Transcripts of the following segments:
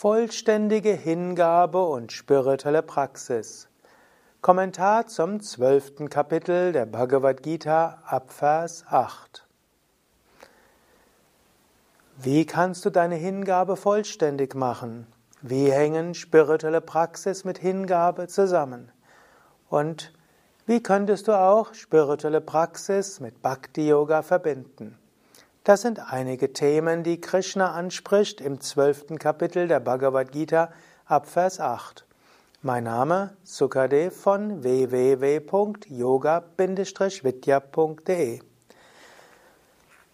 Vollständige Hingabe und spirituelle Praxis. Kommentar zum zwölften Kapitel der Bhagavad Gita ab Vers 8. Wie kannst du deine Hingabe vollständig machen? Wie hängen spirituelle Praxis mit Hingabe zusammen? Und wie könntest du auch spirituelle Praxis mit Bhakti Yoga verbinden? Das sind einige Themen, die Krishna anspricht im zwölften Kapitel der Bhagavad Gita ab Vers 8. Mein Name Sukadev von www.yoga-vidya.de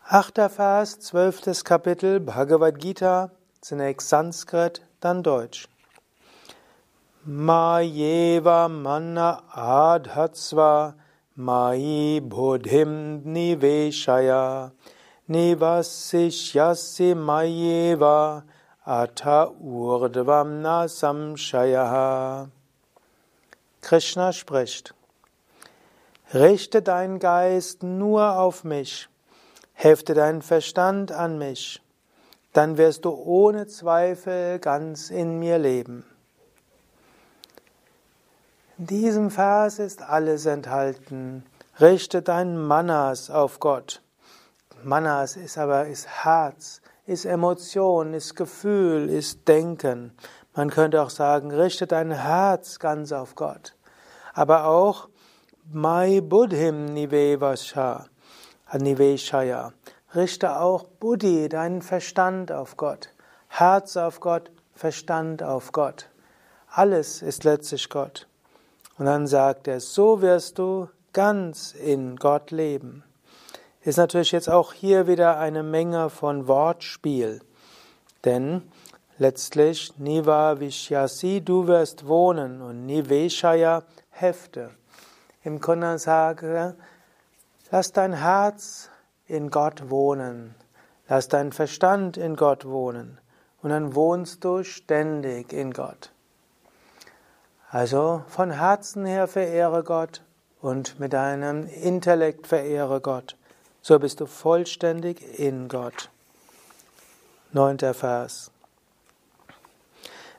Achter Vers, zwölftes Kapitel Bhagavad Gita, zunächst Sanskrit, dann Deutsch. Mayeva manna adhatsva mai buddhim niveshaya Nivasishyasi mayeva atha urdvamna samshayaha. Krishna spricht. Richte deinen Geist nur auf mich, hefte deinen Verstand an mich, dann wirst du ohne Zweifel ganz in mir leben. In diesem Vers ist alles enthalten. Richte dein Manas auf Gott. Manas ist aber ist Herz, ist Emotion, ist Gefühl, ist Denken. Man könnte auch sagen, richte dein Herz ganz auf Gott. Aber auch Mai Buddhim Niveshaya. Richte auch Buddhi, deinen Verstand auf Gott. Herz auf Gott, Verstand auf Gott. Alles ist letztlich Gott. Und dann sagt er, so wirst du ganz in Gott leben ist natürlich jetzt auch hier wieder eine Menge von Wortspiel. Denn letztlich Niva Vishyasi, du wirst wohnen und Niveshaya, Hefte. Im Grunde sage, lass dein Herz in Gott wohnen, lass dein Verstand in Gott wohnen und dann wohnst du ständig in Gott. Also von Herzen her verehre Gott und mit deinem Intellekt verehre Gott so bist du vollständig in Gott. Neunter Vers.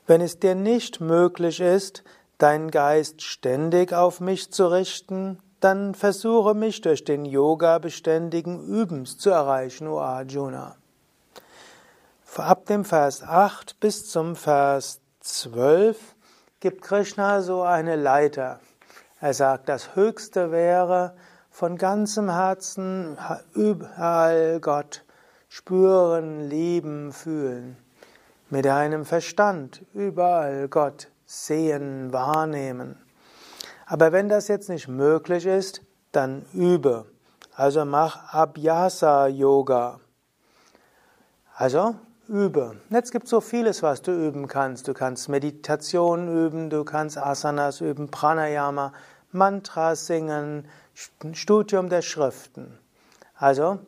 Wenn es dir nicht möglich ist, deinen Geist ständig auf mich zu richten, dann versuche mich durch den Yoga beständigen Übens zu erreichen, O Arjuna. Ab dem Vers 8 bis zum Vers 12 gibt Krishna so eine Leiter. Er sagt, das Höchste wäre, von ganzem Herzen überall Gott spüren, lieben, fühlen. Mit deinem Verstand überall Gott sehen, wahrnehmen. Aber wenn das jetzt nicht möglich ist, dann übe. Also mach Abhyasa Yoga. Also übe. Jetzt gibt es so vieles, was du üben kannst. Du kannst Meditation üben, du kannst Asanas üben, Pranayama, Mantras singen, Studium der Schriften. Also,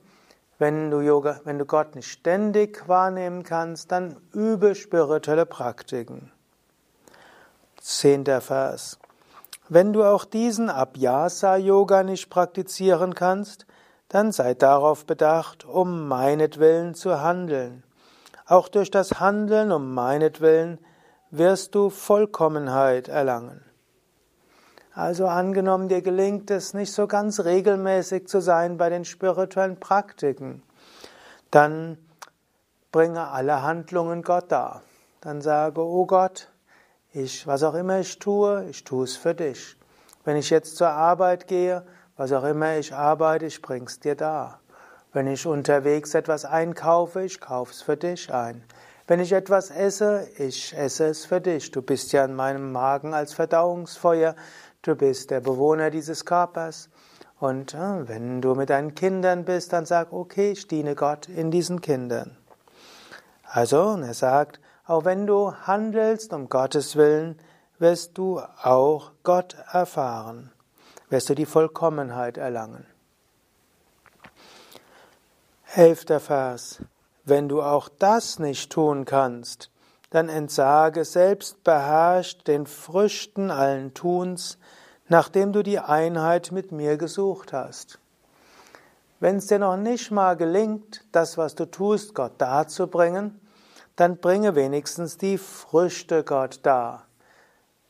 wenn du Yoga, wenn du Gott nicht ständig wahrnehmen kannst, dann übe spirituelle Praktiken. Zehnter Vers. Wenn du auch diesen Abhyasa-Yoga nicht praktizieren kannst, dann sei darauf bedacht, um meinetwillen zu handeln. Auch durch das Handeln um meinetwillen wirst du Vollkommenheit erlangen. Also angenommen, dir gelingt es nicht so ganz regelmäßig zu sein bei den spirituellen Praktiken, dann bringe alle Handlungen Gott dar. Dann sage, oh Gott, ich, was auch immer ich tue, ich tue es für dich. Wenn ich jetzt zur Arbeit gehe, was auch immer ich arbeite, ich bring's dir dar. Wenn ich unterwegs etwas einkaufe, ich kauf's für dich ein. Wenn ich etwas esse, ich esse es für dich. Du bist ja in meinem Magen als Verdauungsfeuer. Du bist der Bewohner dieses Körpers. Und äh, wenn du mit deinen Kindern bist, dann sag, okay, ich diene Gott in diesen Kindern. Also, und er sagt, auch wenn du handelst um Gottes Willen, wirst du auch Gott erfahren, wirst du die Vollkommenheit erlangen. Elfter Vers. Wenn du auch das nicht tun kannst, dann entsage selbstbeherrscht den Früchten allen Tuns, nachdem du die Einheit mit mir gesucht hast. Wenn es dir noch nicht mal gelingt, das, was du tust, Gott darzubringen, dann bringe wenigstens die Früchte Gott dar.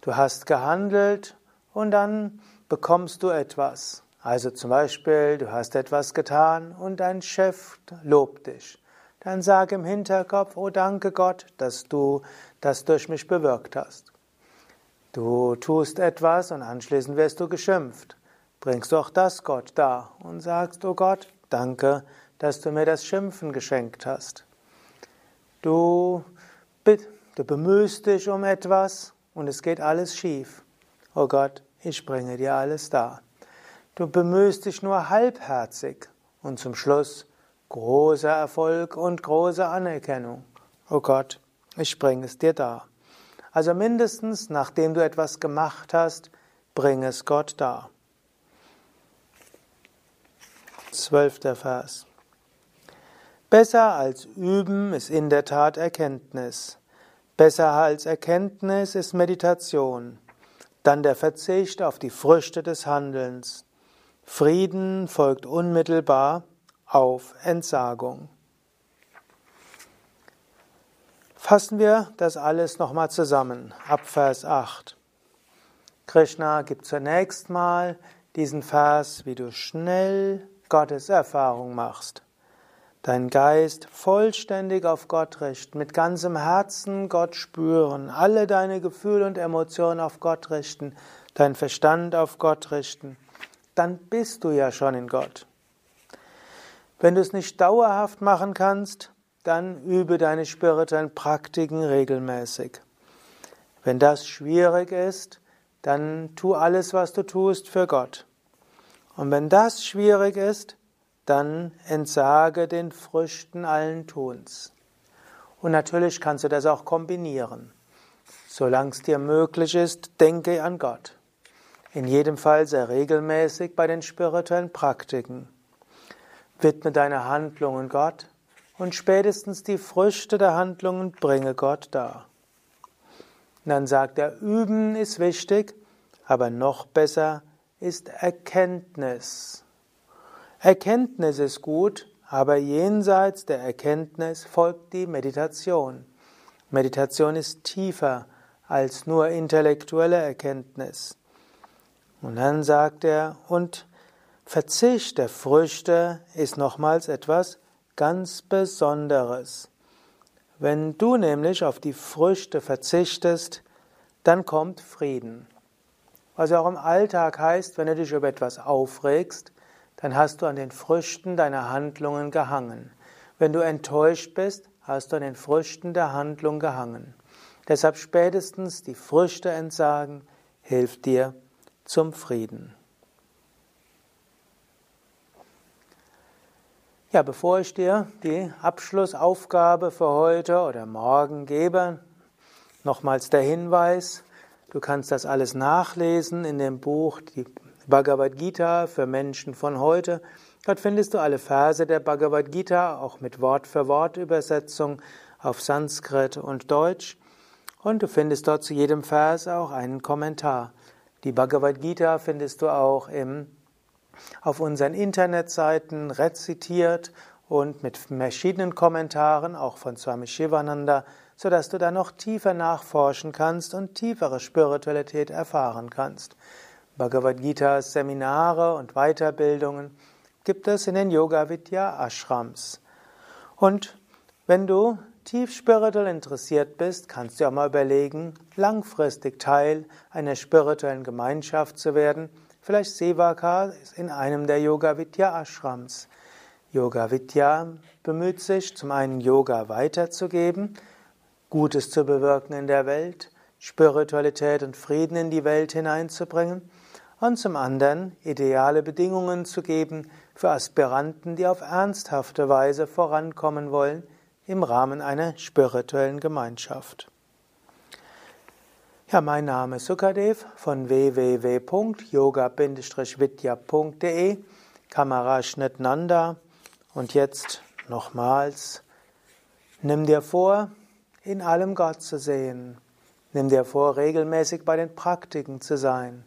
Du hast gehandelt und dann bekommst du etwas. Also zum Beispiel, du hast etwas getan und dein Chef lobt dich. Dann sag im Hinterkopf, oh danke Gott, dass du das durch mich bewirkt hast. Du tust etwas und anschließend wirst du geschimpft. Bringst auch das Gott dar und sagst, oh Gott, danke, dass du mir das Schimpfen geschenkt hast. Du, du bemühst dich um etwas und es geht alles schief. Oh Gott, ich bringe dir alles dar. Du bemühst dich nur halbherzig und zum Schluss großer Erfolg und große Anerkennung. Oh Gott, ich bringe es dir dar. Also mindestens, nachdem du etwas gemacht hast, bring es Gott dar. Zwölfter Vers. Besser als Üben ist in der Tat Erkenntnis. Besser als Erkenntnis ist Meditation. Dann der Verzicht auf die Früchte des Handelns. Frieden folgt unmittelbar auf Entsagung. Fassen wir das alles nochmal zusammen ab Vers 8. Krishna gibt zunächst mal diesen Vers, wie du schnell Gottes Erfahrung machst dein Geist vollständig auf Gott richten, mit ganzem Herzen Gott spüren, alle deine Gefühle und Emotionen auf Gott richten, dein Verstand auf Gott richten, dann bist du ja schon in Gott. Wenn du es nicht dauerhaft machen kannst, dann übe deine spirituellen Praktiken regelmäßig. Wenn das schwierig ist, dann tu alles, was du tust, für Gott. Und wenn das schwierig ist, dann entsage den Früchten allen Tuns. Und natürlich kannst du das auch kombinieren. Solange es dir möglich ist, denke an Gott. In jedem Fall sehr regelmäßig bei den spirituellen Praktiken. Widme deine Handlungen Gott und spätestens die Früchte der Handlungen bringe Gott dar. Und dann sagt er, üben ist wichtig, aber noch besser ist Erkenntnis. Erkenntnis ist gut, aber jenseits der Erkenntnis folgt die Meditation. Meditation ist tiefer als nur intellektuelle Erkenntnis. Und dann sagt er, und Verzicht der Früchte ist nochmals etwas ganz Besonderes. Wenn du nämlich auf die Früchte verzichtest, dann kommt Frieden. Was auch im Alltag heißt, wenn du dich über etwas aufregst, dann hast du an den Früchten deiner Handlungen gehangen. Wenn du enttäuscht bist, hast du an den Früchten der Handlung gehangen. Deshalb spätestens die Früchte entsagen hilft dir zum Frieden. Ja, bevor ich dir die Abschlussaufgabe für heute oder morgen gebe, nochmals der Hinweis, du kannst das alles nachlesen in dem Buch Die Bhagavad Gita für Menschen von heute. Dort findest du alle Verse der Bhagavad Gita, auch mit Wort-für-Wort-Übersetzung auf Sanskrit und Deutsch. Und du findest dort zu jedem Vers auch einen Kommentar. Die Bhagavad Gita findest du auch im, auf unseren Internetseiten rezitiert und mit verschiedenen Kommentaren, auch von Swami Shivananda, sodass du da noch tiefer nachforschen kannst und tiefere Spiritualität erfahren kannst. Bhagavad Gita Seminare und Weiterbildungen gibt es in den Yoga Vidya Ashrams. Und wenn du tief spirituell interessiert bist, kannst du auch mal überlegen, langfristig Teil einer spirituellen Gemeinschaft zu werden. Vielleicht Sevaka in einem der Yoga Vidya Ashrams. Yoga Vidya bemüht sich, zum einen Yoga weiterzugeben, Gutes zu bewirken in der Welt, Spiritualität und Frieden in die Welt hineinzubringen und zum anderen ideale Bedingungen zu geben für Aspiranten, die auf ernsthafte Weise vorankommen wollen im Rahmen einer spirituellen Gemeinschaft. Ja, mein Name ist Sukadev von www.yoga-vidya.de, Kameraschnitt Nanda. Und jetzt nochmals, nimm dir vor, in allem Gott zu sehen. Nimm dir vor, regelmäßig bei den Praktiken zu sein.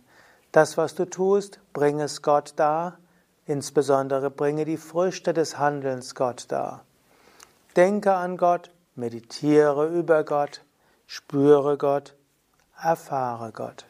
Das, was du tust, bring es Gott dar, insbesondere bringe die Früchte des Handelns Gott dar. Denke an Gott, meditiere über Gott, spüre Gott, erfahre Gott.